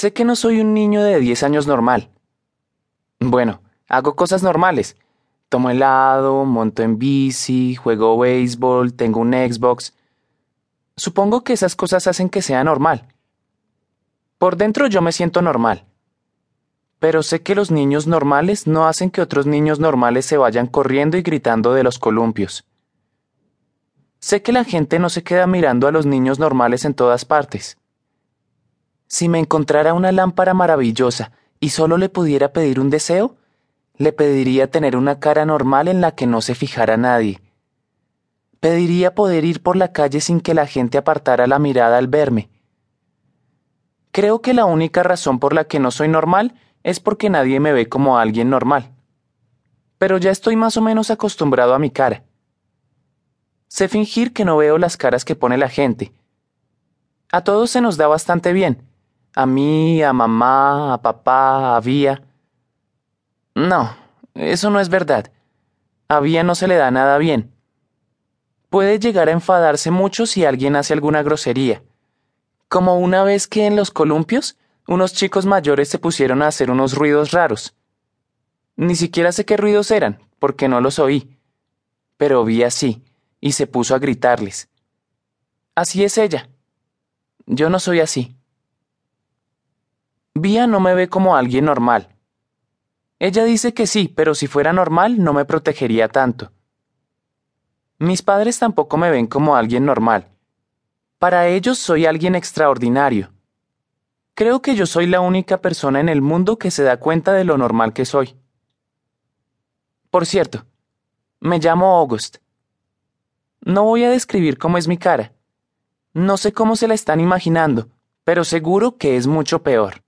Sé que no soy un niño de 10 años normal. Bueno, hago cosas normales. Tomo helado, monto en bici, juego béisbol, tengo un Xbox. Supongo que esas cosas hacen que sea normal. Por dentro yo me siento normal. Pero sé que los niños normales no hacen que otros niños normales se vayan corriendo y gritando de los columpios. Sé que la gente no se queda mirando a los niños normales en todas partes. Si me encontrara una lámpara maravillosa y solo le pudiera pedir un deseo, le pediría tener una cara normal en la que no se fijara nadie. Pediría poder ir por la calle sin que la gente apartara la mirada al verme. Creo que la única razón por la que no soy normal es porque nadie me ve como alguien normal. Pero ya estoy más o menos acostumbrado a mi cara. Sé fingir que no veo las caras que pone la gente. A todos se nos da bastante bien a mí, a mamá, a papá, a Vía. No, eso no es verdad. A Vía no se le da nada bien. Puede llegar a enfadarse mucho si alguien hace alguna grosería. Como una vez que en los columpios unos chicos mayores se pusieron a hacer unos ruidos raros. Ni siquiera sé qué ruidos eran, porque no los oí. Pero vi así, y se puso a gritarles. Así es ella. Yo no soy así. Vía no me ve como alguien normal. Ella dice que sí, pero si fuera normal no me protegería tanto. Mis padres tampoco me ven como alguien normal. Para ellos soy alguien extraordinario. Creo que yo soy la única persona en el mundo que se da cuenta de lo normal que soy. Por cierto, me llamo August. No voy a describir cómo es mi cara. No sé cómo se la están imaginando, pero seguro que es mucho peor.